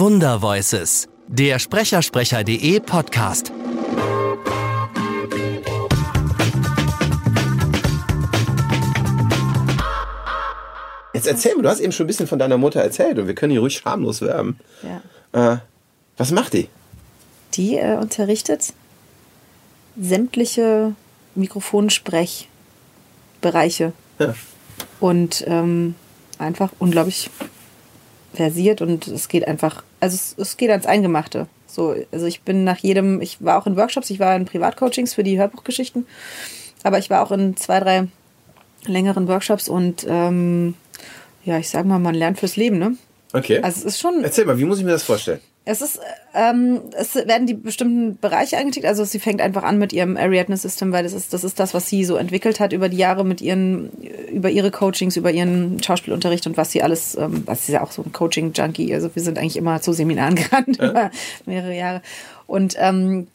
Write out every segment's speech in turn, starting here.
Wundervoices, der Sprechersprecher.de Podcast. Jetzt erzähl mir, du hast eben schon ein bisschen von deiner Mutter erzählt und wir können hier ruhig schamlos werben. Ja. Äh, was macht die? Die äh, unterrichtet sämtliche Mikrofonsprechbereiche Ja. und ähm, einfach unglaublich versiert und es geht einfach, also es, es geht ans Eingemachte. So, also ich bin nach jedem, ich war auch in Workshops, ich war in Privatcoachings für die Hörbuchgeschichten, aber ich war auch in zwei, drei längeren Workshops und ähm, ja, ich sag mal, man lernt fürs Leben, ne? Okay. Also es ist schon, Erzähl mal, wie muss ich mir das vorstellen? Es ist, ähm, es werden die bestimmten Bereiche eingetickt. Also sie fängt einfach an mit ihrem Ariadne System, weil das ist, das ist das, was sie so entwickelt hat über die Jahre mit ihren, über ihre Coachings, über ihren Schauspielunterricht und was sie alles, ähm, was sie ja auch so ein Coaching-Junkie. Also wir sind eigentlich immer zu Seminaren gerannt über mehrere Jahre. Und ähm,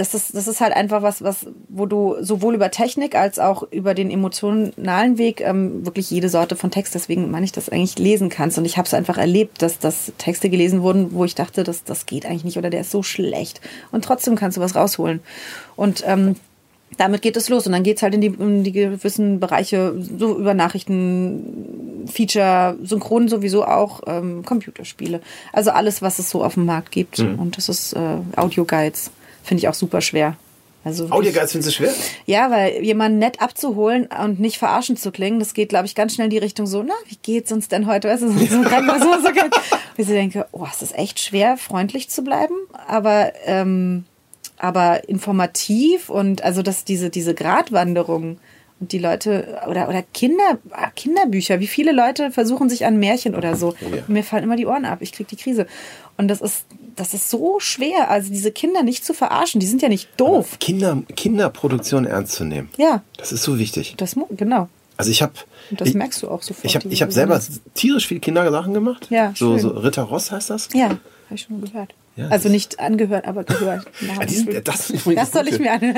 das ist, das ist halt einfach was, was, wo du sowohl über Technik als auch über den emotionalen Weg ähm, wirklich jede Sorte von Text, deswegen meine ich, das eigentlich lesen kannst. Und ich habe es einfach erlebt, dass, dass Texte gelesen wurden, wo ich dachte, das, das geht eigentlich nicht oder der ist so schlecht. Und trotzdem kannst du was rausholen. Und ähm, damit geht es los und dann geht es halt in die, in die gewissen Bereiche, so über Nachrichten, Feature, Synchron sowieso auch, ähm, Computerspiele. Also alles, was es so auf dem Markt gibt. Und das ist äh, Audio-Guides. Finde ich auch super schwer. Also Audioguides findest du schwer? ja, weil jemanden nett abzuholen und nicht verarschend zu klingen, das geht, glaube ich, ganz schnell in die Richtung so, na, wie geht's uns denn heute? Weißt du, so, so so, so ich so denke, oh, es ist echt schwer, freundlich zu bleiben, aber, ähm, aber informativ und also dass diese, diese Gratwanderung und die Leute oder, oder Kinder, ah, Kinderbücher, wie viele Leute versuchen sich an Märchen oder so. Ja. Mir fallen immer die Ohren ab, ich krieg die Krise. Und das ist, das ist so schwer, also diese Kinder nicht zu verarschen, die sind ja nicht doof. Kinder, Kinderproduktion ernst zu nehmen. Ja, Das ist so wichtig. das genau. Also ich habe das ich, merkst du auch sofort. ich habe ich hab selber tierisch viel Kindersachen gemacht. Ja, so, schön. so Ritter Ross heißt das. Ja, habe ich schon gehört. Ja, also nicht angehört, aber gehört. Die sind, das, Das soll ich mir anhören.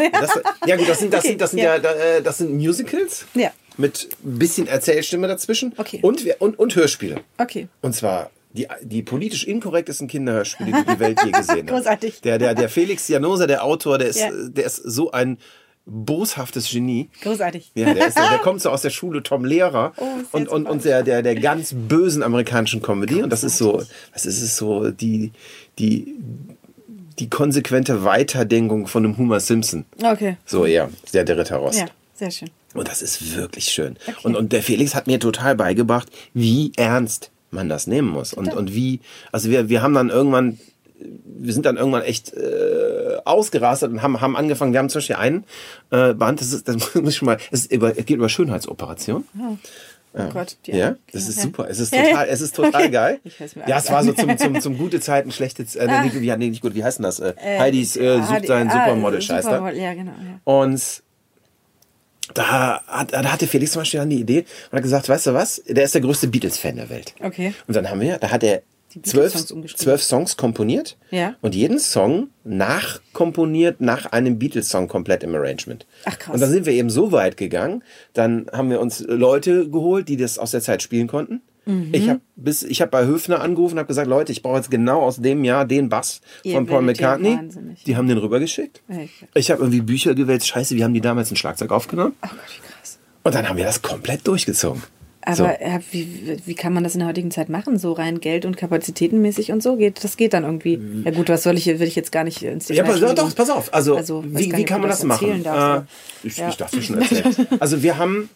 Ja gut, das sind, das Okay, sind, das sind ja, ja. äh, das sind Musicals. Ja. Mit ein bisschen Erzählstimme dazwischen. Okay. Und, und, und Hörspiele. Okay. Und zwar die, die politisch inkorrektesten Kinderhörspiele, die die Welt je gesehen hat. Großartig. Der, der, der Felix Janosa, der Autor, der ist, Ja. der ist so ein boshaftes Genie. Großartig. Ja, der, ist, der kommt so aus der Schule Tom Lehrer Oh, und, und, und der, der, der ganz bösen amerikanischen Comedy. Und das ist so, was ist so, die, die, die konsequente Weiterdenkung von einem Homer Simpson. Okay. So, ja, der, der Ritter Rost. Ja, sehr schön. Und das ist wirklich schön. Und, und der Felix hat mir total beigebracht, wie ernst man das nehmen muss. Und, und wie, also wir, wir haben dann irgendwann, wir sind dann irgendwann echt äh, ausgerastet und haben, haben angefangen, wir haben zum Beispiel einen äh, Band, das ist, das muss ich schon mal, es, ist über, es geht über Schönheitsoperation. Oh Gott. die Ja, armen das ist ja. super. Es ist Ja, total, ja. es ist total Okay. geil. Ja, es war so zum, zum, zum gute Zeiten, schlechte Zeiten. Äh, nee, wie, nee, nicht gut, wie heißt denn das? Äh, Heidis äh, Ah, sucht seinen ah, Supermodel-Scheiß da. Supermodel, Ja, genau. Ja. Und da, hat, da hatte Felix zum Beispiel dann die Idee und hat gesagt, weißt du was, der ist der größte Beatles-Fan der Welt. Okay. Und dann haben wir, da hat er zwölf, zwölf Songs komponiert Ja. und jeden Song nachkomponiert nach einem Beatles-Song komplett im Arrangement. Ach, krass. Und dann sind wir eben so weit gegangen, dann haben wir uns Leute geholt, die das aus der Zeit spielen konnten. Mhm. Ich habe bis ich habe bei Höfner angerufen und habe gesagt, Leute, ich brauche jetzt genau aus dem Jahr den Bass Ihr von Paul McCartney. Die haben den rübergeschickt. Ich habe irgendwie Bücher gewälzt. Scheiße, wie haben die damals ein Schlagzeug aufgenommen? Oh Gott, wie krass. Und dann haben wir das komplett durchgezogen. Aber So. wie, wie kann man das in der heutigen Zeit machen? So rein Geld- und Kapazitätenmäßig und so geht, das geht dann irgendwie. Ja gut, was soll ich, will ich jetzt gar nicht ins. Ja, Detail. pass, ja, Entschuldigung. doch, pass auf. Also, Also, wie, wie kann man das das machen? darfst, Äh, ich, Ja. ich darf dir schon erzählen. Also wir haben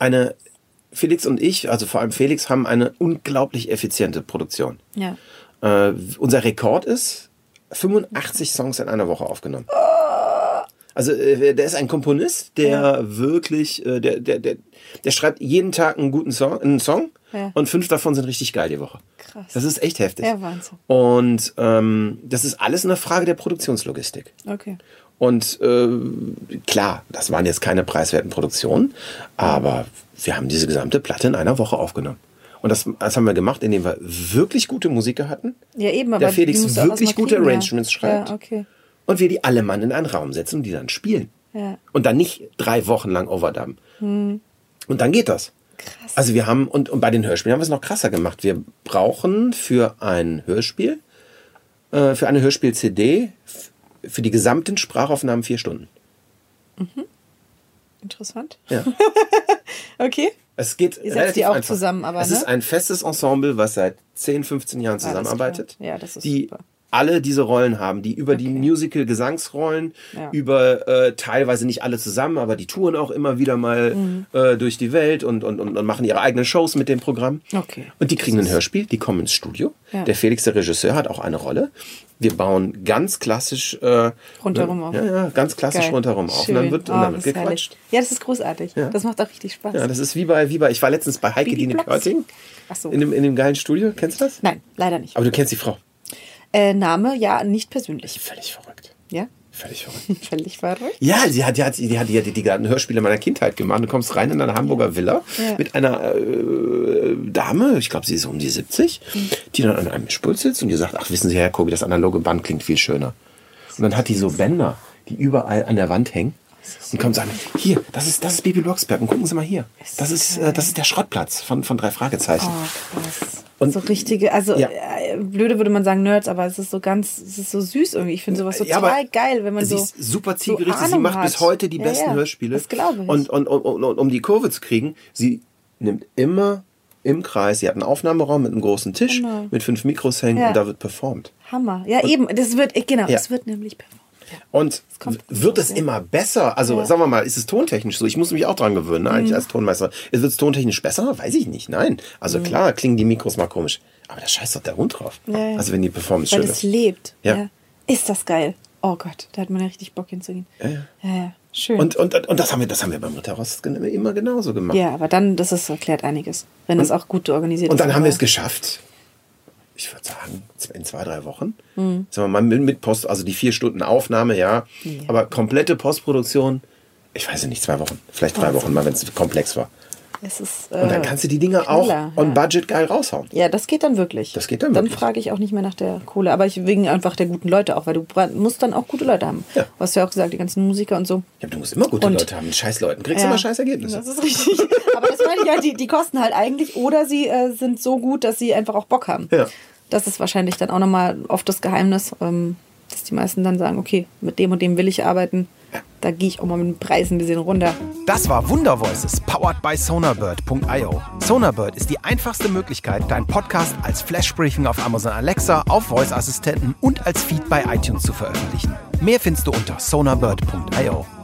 eine, Felix und ich, also vor allem Felix, haben eine unglaublich effiziente Produktion. Ja. Äh, unser Rekord ist 85 Songs in einer Woche aufgenommen. Also äh, der ist ein Komponist, der wirklich, äh, der, der, der, der schreibt jeden Tag einen guten Song, einen Song Ja. und fünf davon sind richtig geil die Woche. Krass. Das ist echt heftig. Ja, Wahnsinn. Und ähm, das ist alles eine Frage der Produktionslogistik. Okay. Und äh, klar, das waren jetzt keine preiswerten Produktionen, aber wir haben diese gesamte Platte in einer Woche aufgenommen. Und das, das haben wir gemacht, indem wir wirklich gute Musiker hatten Ja, eben, aber Der Felix wirklich gute Arrangements ja. schreibt. Ja, okay. Und wir die alle Mann in einen Raum setzen und die dann spielen. Ja. Und dann nicht drei Wochen lang overdubben. Und dann geht das. Krass. Also wir haben, und, und bei den Hörspielen haben wir es noch krasser gemacht. Wir brauchen für ein Hörspiel, äh, für eine Hörspiel-CD, für die gesamten Sprachaufnahmen vier Stunden. Interessant. Ja. Okay. Es geht Ihr setzt die auch einfach. zusammen, aber, Es ne? ist ein festes Ensemble, was seit 10, 15 Jahren zusammenarbeitet. Ja, das ist die super. Alle diese Rollen haben, die über die Musical-Gesangsrollen, Ja. über äh, teilweise nicht alle zusammen, aber die touren auch immer wieder mal Mhm. äh, durch die Welt und, und, und, und machen ihre eigenen Shows mit dem Programm. Okay. Und die kriegen ein Hörspiel, die kommen ins Studio. Ja. Der Felix, der Regisseur, hat auch eine Rolle. Wir bauen ganz klassisch äh, Rundherum auf. Ja, ja, ganz klassisch Geil. rundherum auf. Schön. Und dann wird, und Oh, dann wird ist herrlich. gequatscht. Ja, das ist großartig. Das macht auch richtig Spaß. Ja, das ist wie bei, wie bei, ich war letztens bei Heike Dine. Körting. Ach so. In dem, in dem geilen Studio. Kennst du das? Nein, leider nicht. Aber du kennst die Frau. Äh, Name, ja, nicht persönlich. Völlig verrückt. Ja? Völlig verrückt. Völlig verrückt. Ja, sie hat, die hat, die hat, die die, die ganzen Hörspiele meiner Kindheit gemacht. Du kommst rein in eine Hamburger Villa Ja. mit einer äh, Dame, ich glaube, sie ist um die 70, die dann an einem Mischpult sitzt und die sagt, ach, wissen Sie, Herr Kobi, das analoge Band klingt viel schöner. Und dann hat die so Bänder, die überall an der Wand hängen. Und kommt und sagt, hier, das ist, das ist Bibi Blocksberg. Und gucken Sie mal hier. Das ist, äh, das ist der Schrottplatz von, von drei Fragezeichen. Oh, krass. Und- so richtige, also Ja. äh, blöde würde man sagen Nerds, aber es ist so ganz, es ist so süß irgendwie. Ich finde sowas Ja, total aber geil, wenn man sie so. ist super so zielgerichtet. sie Ahnung macht hat. bis heute die Ja, besten ja, Hörspiele. Das glaube ich. Und, und, und, und, und um die Kurve zu kriegen, sie nimmt immer im Kreis, sie hat einen Aufnahmeraum mit einem großen Tisch, Genau. mit fünf Mikros hängen Ja. und da wird performt. Hammer. Ja, eben, das wird, äh, genau, Ja. es wird nämlich performt. Und wird es ja. immer besser? Also Ja. sagen wir mal, ist es tontechnisch so? Ich muss mich auch dran gewöhnen, ne, Mhm. eigentlich als Tonmeister. Wird es tontechnisch besser? Weiß ich nicht. Nein. Mhm. Also klar, klingen die Mikros mal komisch. Aber da scheißt doch der Hund drauf. Ja, ja. Also wenn die Performance Weil schön es ist. lebt. Ja. Ist das geil. Oh Gott, da hat man ja richtig Bock hinzugehen. Ja, ja. Schön. Und, und, und das haben wir, das haben wir beim Ritterrost immer genauso gemacht. ja, aber dann, das ist, erklärt einiges. Wenn das auch gut organisiert Und ist. dann haben wir es geschafft. Ich würde sagen, in zwei, drei Wochen. Mhm. Sagen wir mal mit Post, also die vier Stunden Aufnahme, ja. Ja. Aber komplette Postproduktion, ich weiß nicht, zwei Wochen, vielleicht drei Wochen mal, wenn es komplex war. Es ist, Und dann äh, kannst du die Dinge Knaller, auch on ja. budget geil raushauen. Ja, das geht dann wirklich. Das geht dann Dann wirklich. frage ich auch nicht mehr nach der Kohle. Aber ich wegen einfach der guten Leute auch, weil du musst dann auch gute Leute haben. Ja. Du hast ja auch gesagt, die ganzen Musiker und so. Ja, aber du musst immer gute Und- Leute haben, mit scheiß Leuten. Kriegst Ja. immer scheiß Ergebnisse. Das ist richtig. Aber das meine ich halt, die, die kosten halt eigentlich oder sie äh, sind so gut, dass sie einfach auch Bock haben. Ja. Das ist wahrscheinlich dann auch nochmal oft das Geheimnis, ähm, dass die meisten dann sagen, okay, mit dem und dem will ich arbeiten. Da gehe ich auch mal mit den Preisen ein bisschen runter. Das war Wunder Voices, powered by Sonarbird.io. Sonarbird ist die einfachste Möglichkeit, deinen Podcast als Flashbriefing auf Amazon Alexa, auf Voice-Assistenten und als Feed bei iTunes zu veröffentlichen. Mehr findest du unter sonarbird.io.